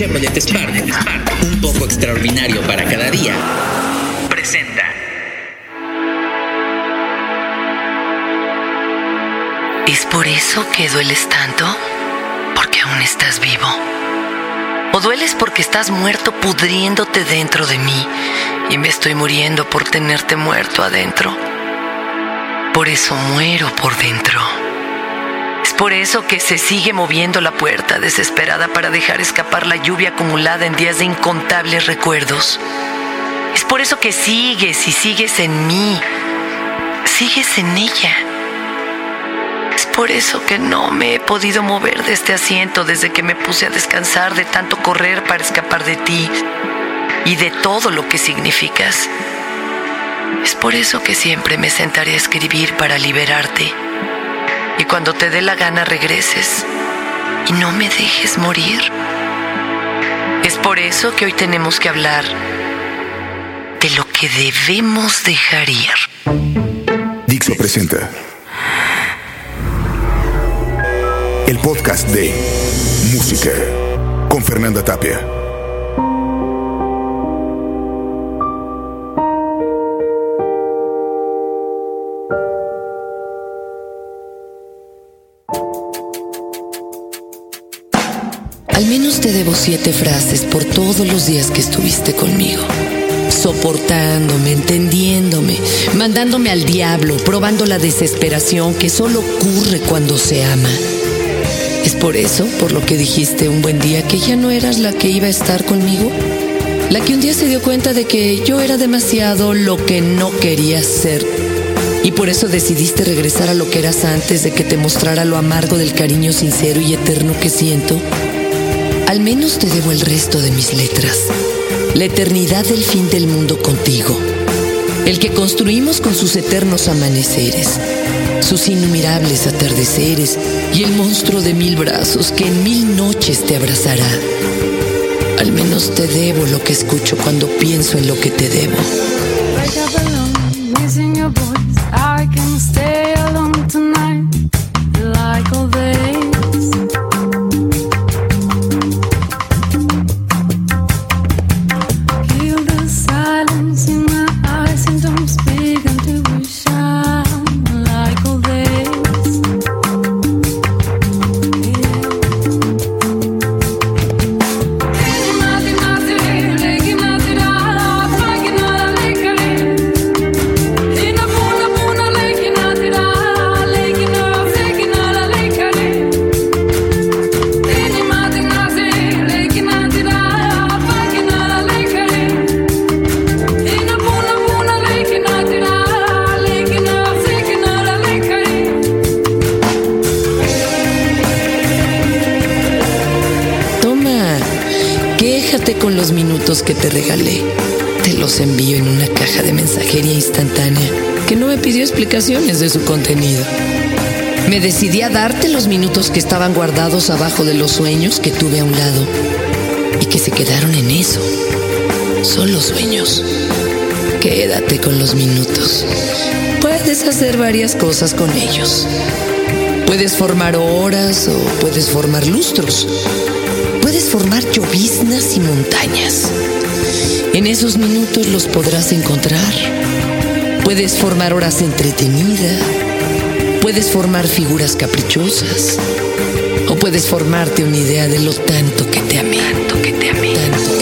Chevrolet Spark, un poco extraordinario para cada día, presenta. ¿Es por eso que dueles tanto? Porque aún estás vivo. ¿O dueles porque estás muerto pudriéndote dentro de mí y me estoy muriendo por tenerte muerto adentro? Por eso muero por dentro. Por eso que se sigue moviendo la puerta desesperada para dejar escapar la lluvia acumulada en días de incontables recuerdos. Es por eso que sigues y sigues en mí, sigues en ella. Es por eso que no me he podido mover de este asiento desde que me puse a descansar de tanto correr para escapar de ti y de todo lo que significas. Es por eso que siempre me sentaré a escribir para liberarte. Y cuando te dé la gana regreses y no me dejes morir. Es por eso que hoy tenemos que hablar de lo que debemos dejar ir. Dixo presenta el podcast de Música con Fernanda Tapia. Al menos te debo siete frases por todos los días que estuviste conmigo. Soportándome, entendiéndome, mandándome al diablo, probando la desesperación que solo ocurre cuando se ama. ¿Es por eso, por lo que dijiste un buen día, que ya no eras la que iba a estar conmigo? La que un día se dio cuenta de que yo era demasiado lo que no querías ser. Y por eso decidiste regresar a lo que eras antes de que te mostrara lo amargo del cariño sincero y eterno que siento. Al menos te debo el resto de mis letras. La eternidad del fin del mundo contigo. El que construimos con sus eternos amaneceres, sus innumerables atardeceres y el monstruo de mil brazos que en mil noches te abrazará. Al menos te debo lo que escucho cuando pienso en lo que te debo. Me decidí a darte los minutos que estaban guardados abajo de los sueños que tuve a un lado y que se quedaron en eso. Solo sueños. Quédate con los minutos. Puedes hacer varias cosas con ellos. Puedes formar horas o puedes formar lustros. Puedes formar lloviznas y montañas. En esos minutos los podrás encontrar. Puedes formar horas entretenidas. Puedes formar figuras caprichosas. O puedes formarte una idea de lo tanto que te amé. Tanto que te amé. Tanto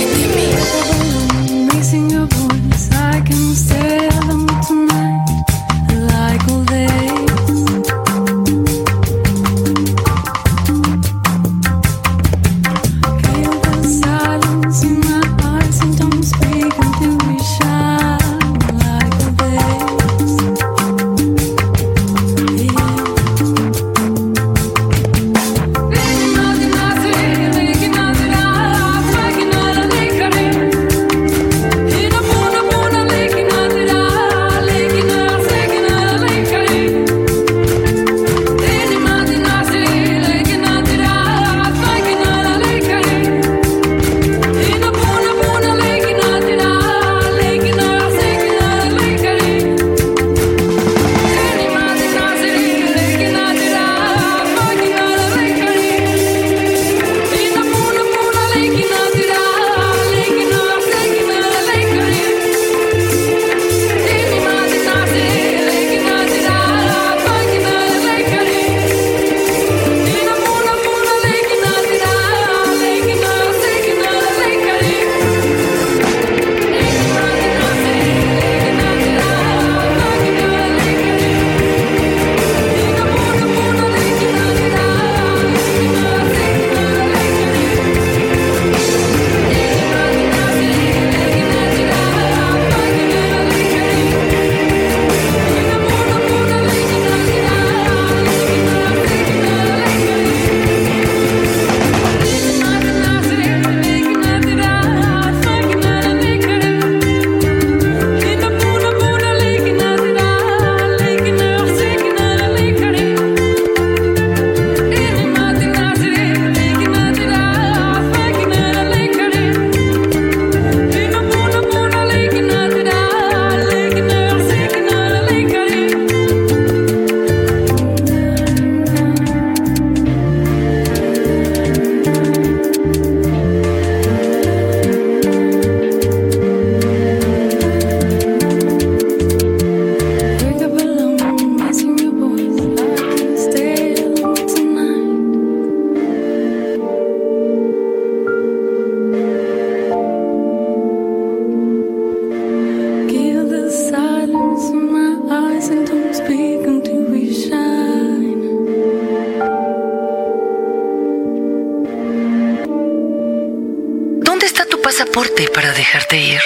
dejarte ir.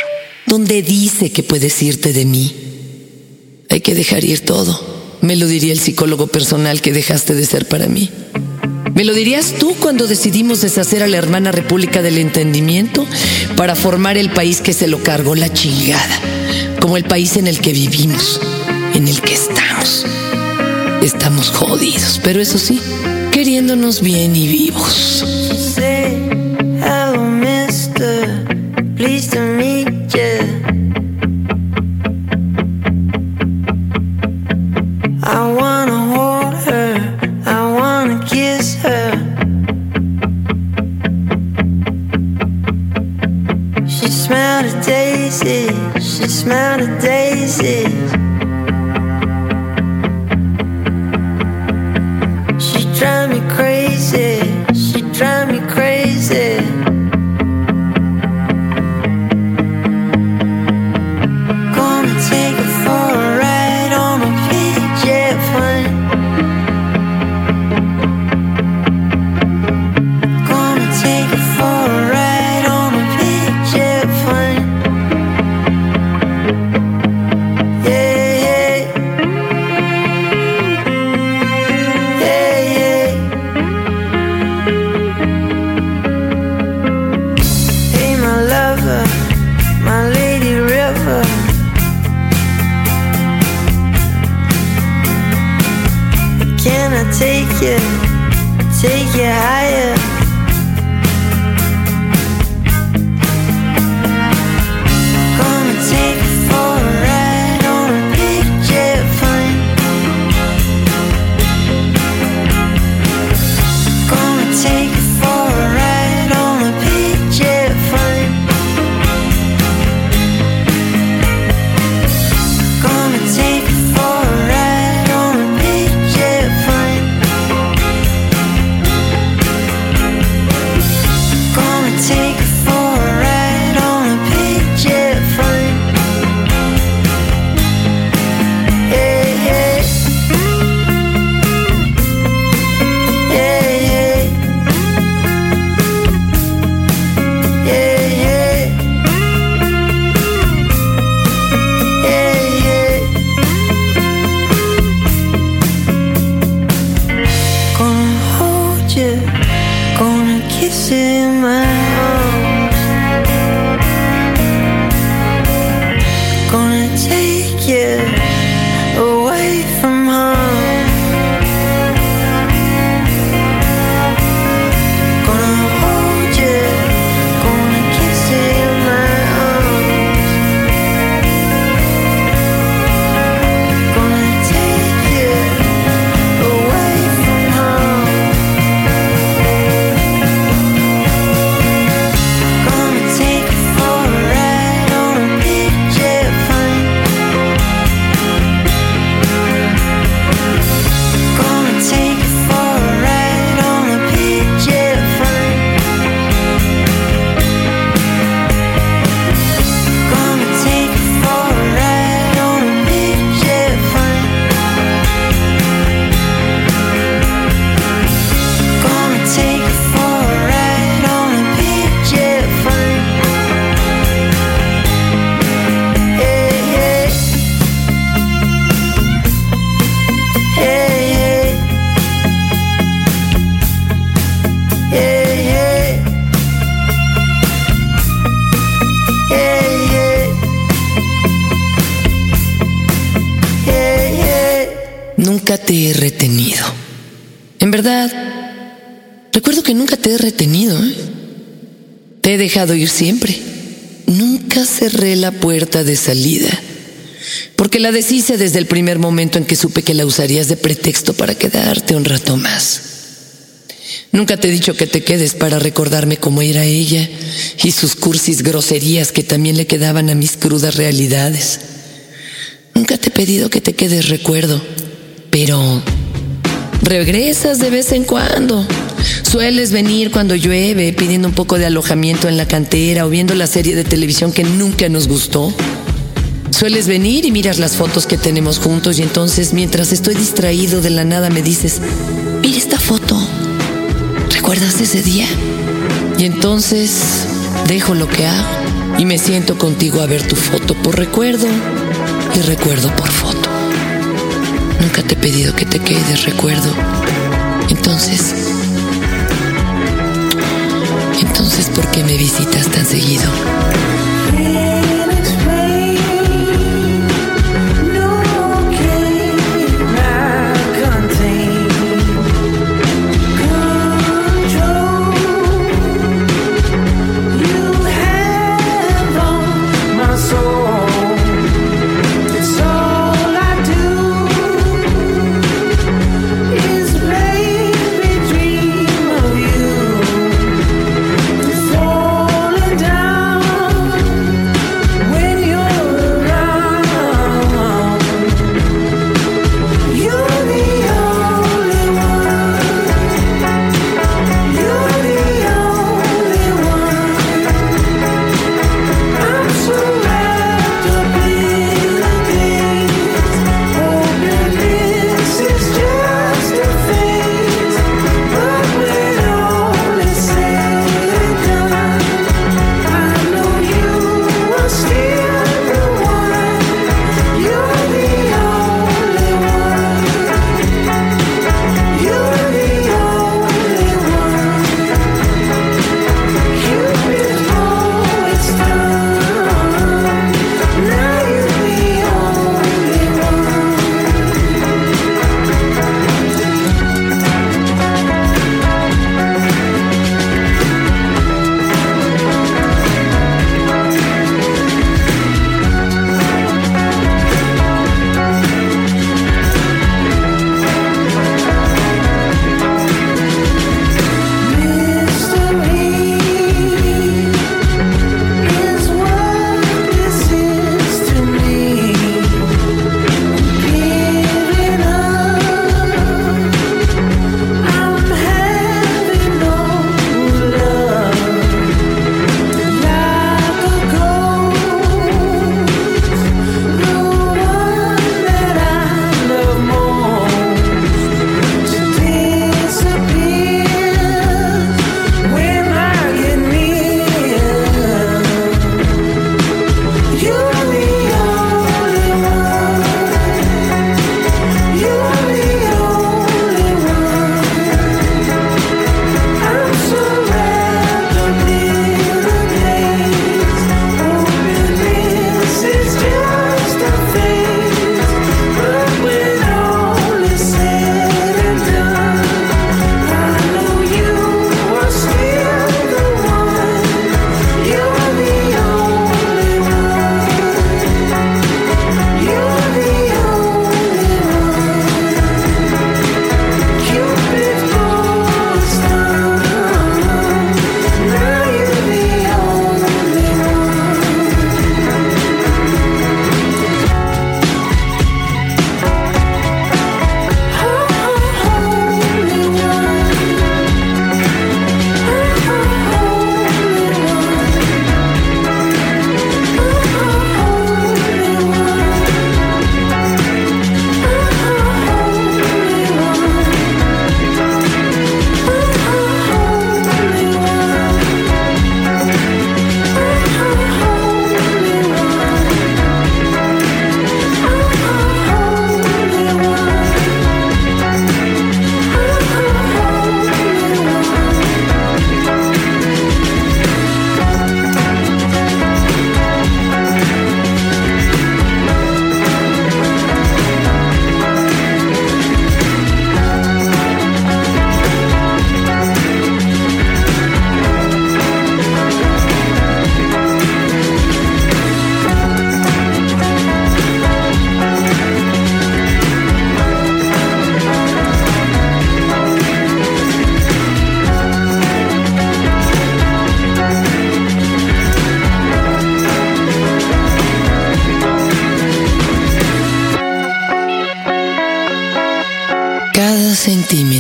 donde dice que puedes irte de mí. Hay que dejar ir todo. Me lo diría el psicólogo personal que dejaste de ser para mí. Me lo dirías tú cuando decidimos deshacer a la hermana República del Entendimiento para formar el país que se lo cargó la chingada, como el país en el que vivimos, en el que estamos. Estamos jodidos, pero eso sí, queriéndonos bien y vivos. Drive me crazy. She drive me crazy. Dejado ir siempre. Nunca cerré la puerta de salida. Porque la deshice desde el primer momento en que supe que la usarías de pretexto para quedarte un rato más. Nunca te he dicho que te quedes para recordarme cómo era ella y sus cursis groserías que también le quedaban a mis crudas realidades. Nunca te he pedido que te quedes recuerdo, pero regresas de vez en cuando. Sueles venir cuando llueve pidiendo un poco de alojamiento en la cantera o viendo la serie de televisión que nunca nos gustó. Sueles venir y miras las fotos que tenemos juntos y entonces mientras estoy distraído de la nada me dices, mira esta foto, ¿recuerdas ese día? Y entonces dejo lo que hago y me siento contigo a ver tu foto por recuerdo y recuerdo por foto. Nunca te he pedido que te quedes recuerdo. Entonces,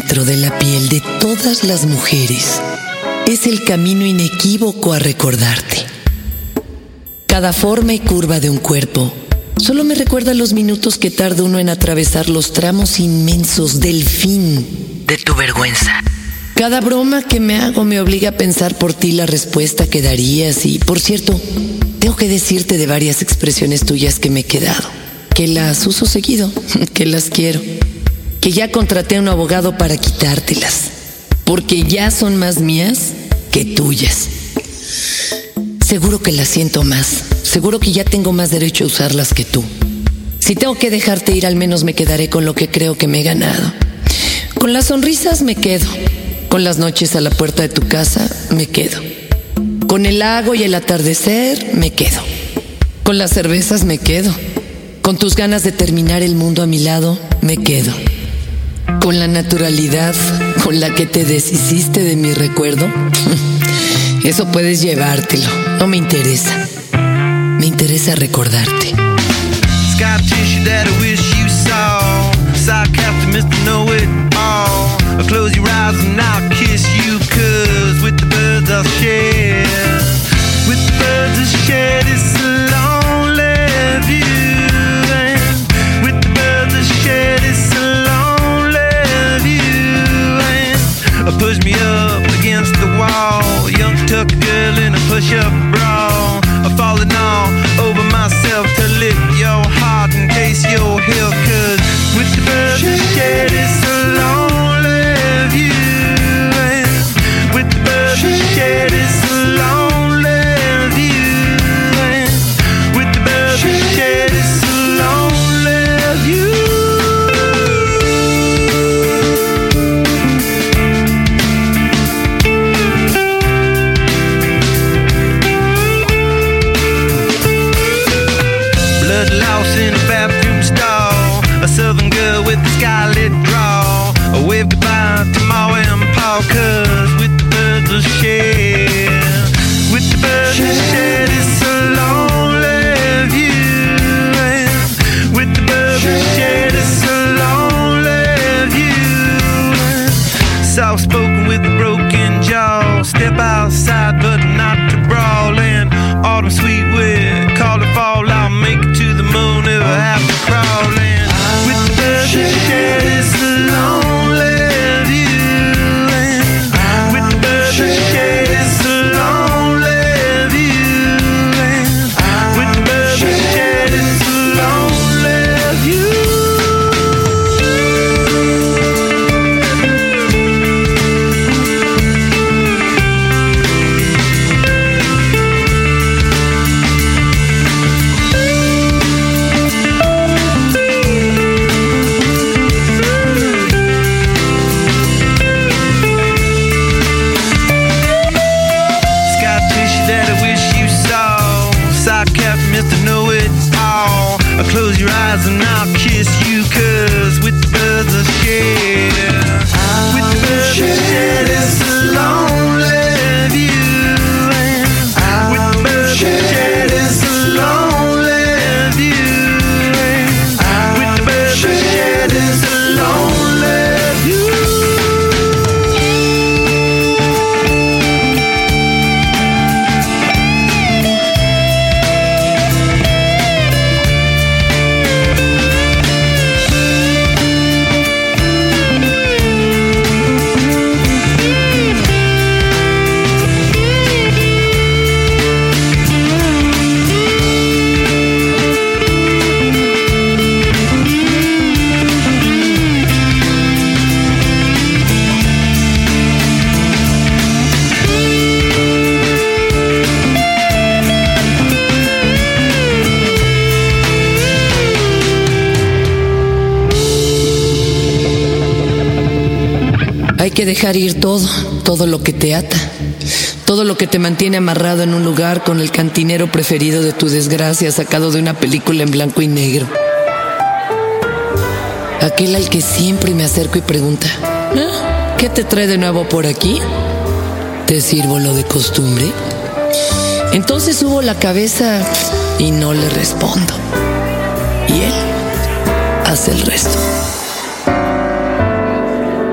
dentro de la piel de todas las mujeres es el camino inequívoco a recordarte. Cada forma y curva de un cuerpo solo me recuerda los minutos que tarda uno en atravesar los tramos inmensos del fin de tu vergüenza. Cada broma que me hago me obliga a pensar por ti la respuesta que darías y, por cierto, tengo que decirte de varias expresiones tuyas que me he quedado, que las uso seguido, que las quiero que ya contraté a un abogado para quitártelas, porque ya son más mías que tuyas. Seguro que las siento más, seguro que ya tengo más derecho a usarlas que tú. Si tengo que dejarte ir, al menos me quedaré con lo que creo que me he ganado. Con las sonrisas me quedo, con las noches a la puerta de tu casa me quedo. Con el lago y el atardecer me quedo. Con las cervezas me quedo. Con tus ganas de terminar el mundo a mi lado me quedo. Con la naturalidad con la que te deshiciste de mi recuerdo, eso puedes llevártelo. No me interesa. Me interesa recordarte. With the birds I'll share. With the birds share this push me up against the wall. Young tuck girl in a push up bra. I'm falling all over myself to lick your heart in case you're here. Cause with the birds I share this lonely dejar ir todo, todo lo que te ata, todo lo que te mantiene amarrado en un lugar con el cantinero preferido de tu desgracia sacado de una película en blanco y negro. Aquel al que siempre me acerco y pregunta, "¿Ah? ¿qué te trae de nuevo por aquí? ¿Te sirvo lo de costumbre? Entonces subo la cabeza y no le respondo. Y él hace el resto.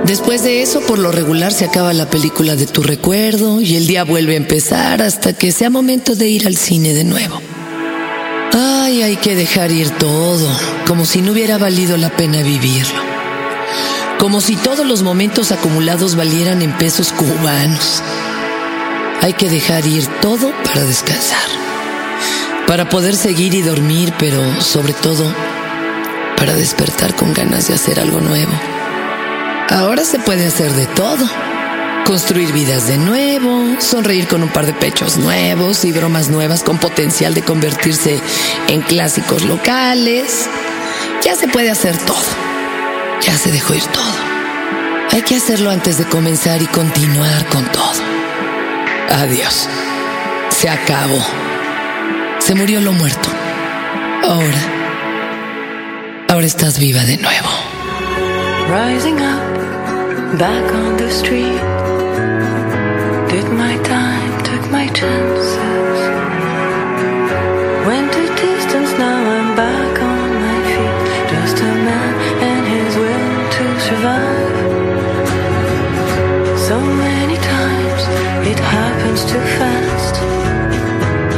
Después de eso, por lo regular, se acaba la película de tu recuerdo y el día vuelve a empezar hasta que sea momento de ir al cine de nuevo. Ay, hay que dejar ir todo, como si no hubiera valido la pena vivirlo. como si todos los momentos acumulados valieran en pesos cubanos. Hay que dejar ir todo para descansar, para poder seguir y dormir, pero sobre todo para despertar con ganas de hacer algo nuevo. Ahora se puede hacer de todo. Construir vidas de nuevo, sonreír con un par de pechos nuevos y bromas nuevas con potencial de convertirse en clásicos locales. Ya se puede hacer todo. Ya se dejó ir todo. Hay que hacerlo antes de comenzar y continuar con todo. Adiós. Se acabó. Se murió lo muerto. Ahora. Ahora estás viva de nuevo. Rising up, back on the street. Did my time, took my chances. Went a distance, now I'm back on my feet. Just a man and his will to survive. So many times it happens too fast.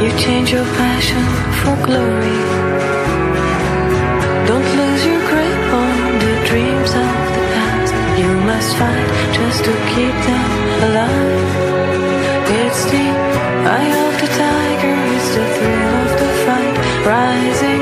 You change your passion for glory. Fight just to keep them alive. It's the eye of the tiger, it's the thrill of the fight. Rising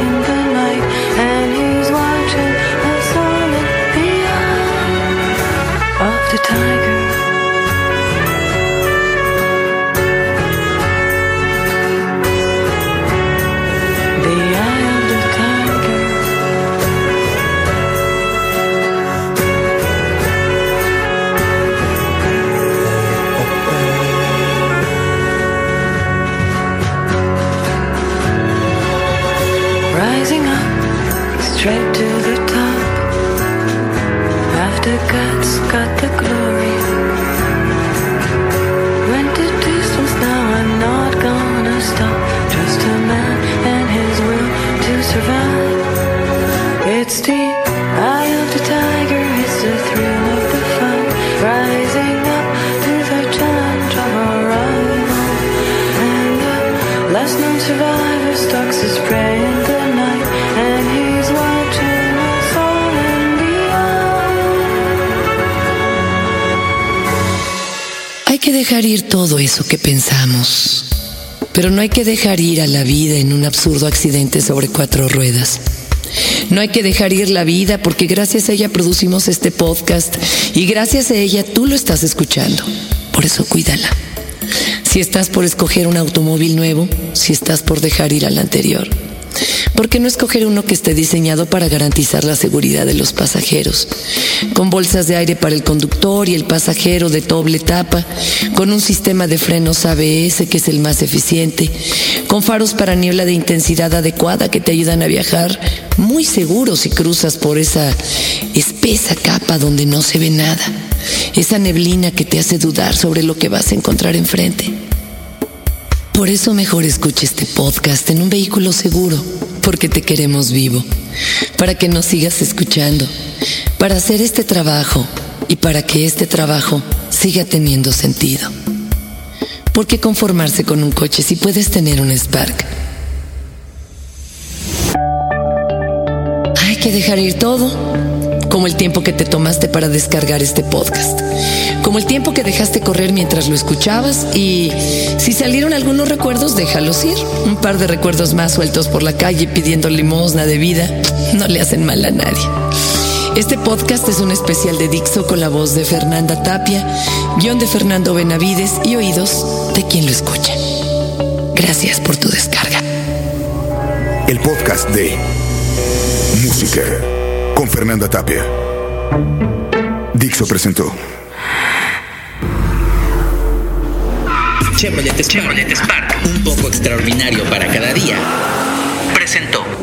straight to the top. After guts, got the glory. Went the distance, now I'm not gonna stop. Just a man and his will to survive. Dejar ir todo eso que pensamos. Pero no hay que dejar ir a la vida en un absurdo accidente sobre cuatro ruedas. No hay que dejar ir la vida porque gracias a ella producimos este podcast y gracias a ella tú lo estás escuchando. Por eso cuídala. Si estás por escoger un automóvil nuevo, si estás por dejar ir al anterior. ¿Por qué no escoger uno que esté diseñado para garantizar la seguridad de los pasajeros? Con bolsas de aire para el conductor y el pasajero de doble tapa, con un sistema de frenos ABS que es el más eficiente, con faros para niebla de intensidad adecuada que te ayudan a viajar muy seguro si cruzas por esa espesa capa donde no se ve nada, esa neblina que te hace dudar sobre lo que vas a encontrar enfrente. Por eso mejor escucha este podcast en un vehículo seguro, porque te queremos vivo, para que nos sigas escuchando, para hacer este trabajo y para que este trabajo siga teniendo sentido. ¿Por qué conformarse con un coche si puedes tener un Spark? Hay que dejar ir todo, como el tiempo que te tomaste para descargar este podcast, como el tiempo que dejaste correr mientras lo escuchabas y si salieron algunos recuerdos, déjalos ir. Un par de recuerdos más sueltos por la calle pidiendo limosna de vida no le hacen mal a nadie. Este podcast es un especial de Dixo con la voz de Fernanda Tapia, guion de Fernando Benavides y oídos de quien lo escucha. Gracias por tu descarga. El podcast de Música Fernanda Tapia. Dixo presentó. Chevrolet Spark, un poco extraordinario para cada día. Presentó.